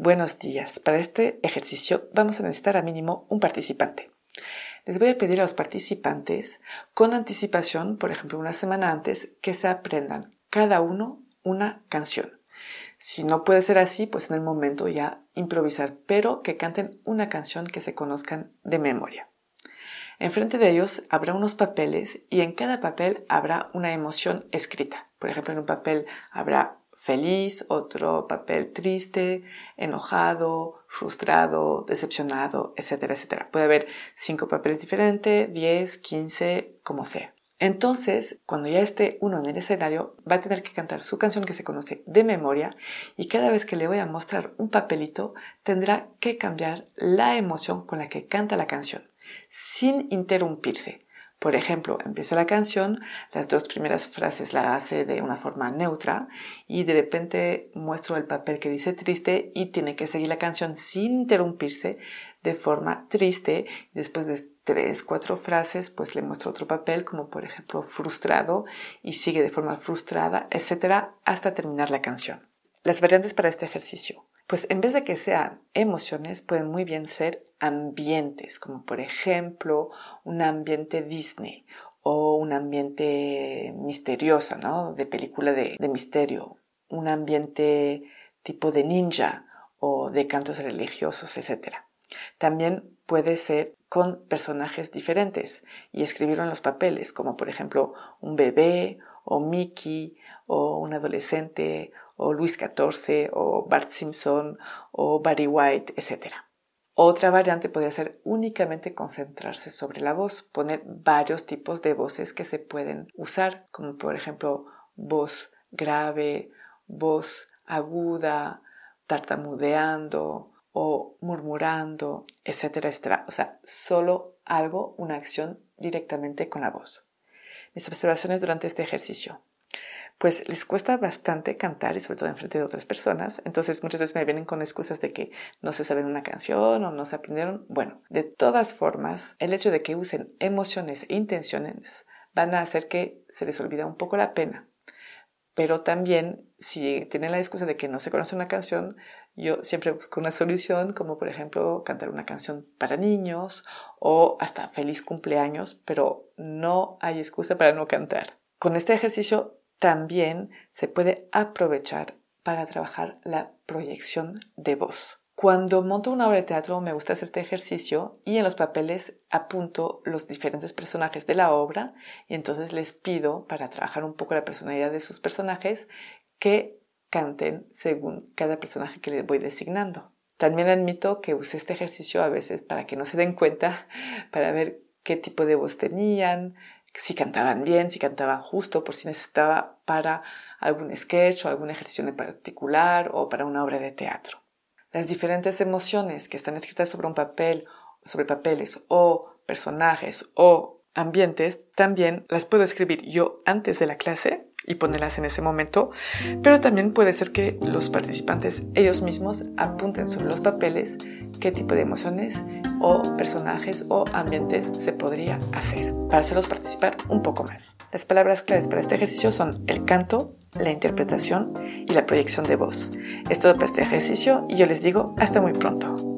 Buenos días. Para este ejercicio vamos a necesitar a mínimo un participante. Les voy a pedir a los participantes con anticipación, por ejemplo una semana antes, que se aprendan cada uno una canción. Si no puede ser así, pues en el momento ya improvisar, pero que canten una canción que se conozcan de memoria. Enfrente de ellos habrá unos papeles y en cada papel habrá una emoción escrita. Por ejemplo, en un papel habrá feliz, otro papel triste, enojado, frustrado, decepcionado, etcétera, etcétera. Puede haber cinco papeles diferentes, 10, 15, como sea. Entonces, cuando ya esté uno en el escenario, va a tener que cantar su canción que se conoce de memoria y cada vez que le voy a mostrar un papelito, tendrá que cambiar la emoción con la que canta la canción, sin interrumpirse. Por ejemplo, empieza la canción, las dos primeras frases la hace de una forma neutra y de repente muestro el papel que dice triste y tiene que seguir la canción sin interrumpirse de forma triste. Después de tres, cuatro frases, pues le muestro otro papel como por ejemplo frustrado y sigue de forma frustrada, etcétera, hasta terminar la canción. Las variantes para este ejercicio. Pues en vez de que sean emociones, pueden muy bien ser ambientes, como por ejemplo un ambiente Disney o un ambiente misterioso, ¿no? De película de, misterio, un ambiente tipo de ninja o de cantos religiosos, etc. También puede ser con personajes diferentes y escribirlo en los papeles, como por ejemplo un bebé o Mickey o un adolescente o Luis XIV o Bart Simpson o Barry White, etc. Otra variante podría ser únicamente concentrarse sobre la voz, poner varios tipos de voces que se pueden usar, como por ejemplo voz grave, voz aguda, tartamudeando o murmurando, etcétera, etcétera. O sea, solo algo, una acción directamente con la voz. Mis observaciones durante este ejercicio pues les cuesta bastante cantar y sobre todo en frente de otras personas. Entonces muchas veces me vienen con excusas de que no se saben una canción o no se aprendieron. Bueno, de todas formas, el hecho de que usen emociones e intenciones van a hacer que se les olvida un poco la pena. Pero también, si tienen la excusa de que no se conoce una canción, yo siempre busco una solución, como por ejemplo cantar una canción para niños o hasta feliz cumpleaños, pero no hay excusa para no cantar. Con este ejercicio también se puede aprovechar para trabajar la proyección de voz. Cuando monto una obra de teatro me gusta hacer este ejercicio y en los papeles apunto los diferentes personajes de la obra y entonces les pido para trabajar un poco la personalidad de sus personajes que canten según cada personaje que les voy designando. También admito que use este ejercicio a veces para que no se den cuenta, para ver qué tipo de voz tenían, si cantaban bien, si cantaban justo, por si necesitaba para algún sketch o algún ejercicio en particular o para una obra de teatro. Las diferentes emociones que están escritas sobre un papel, sobre papeles o personajes o ambientes, también las puedo escribir yo antes de la clase y ponerlas en ese momento, pero también puede ser que los participantes ellos mismos apunten sobre los papeles qué tipo de emociones o personajes o ambientes se podría hacer para hacerlos participar un poco más. Las palabras claves para este ejercicio son el canto, la interpretación y la proyección de voz. Es todo para este ejercicio y yo les digo hasta muy pronto.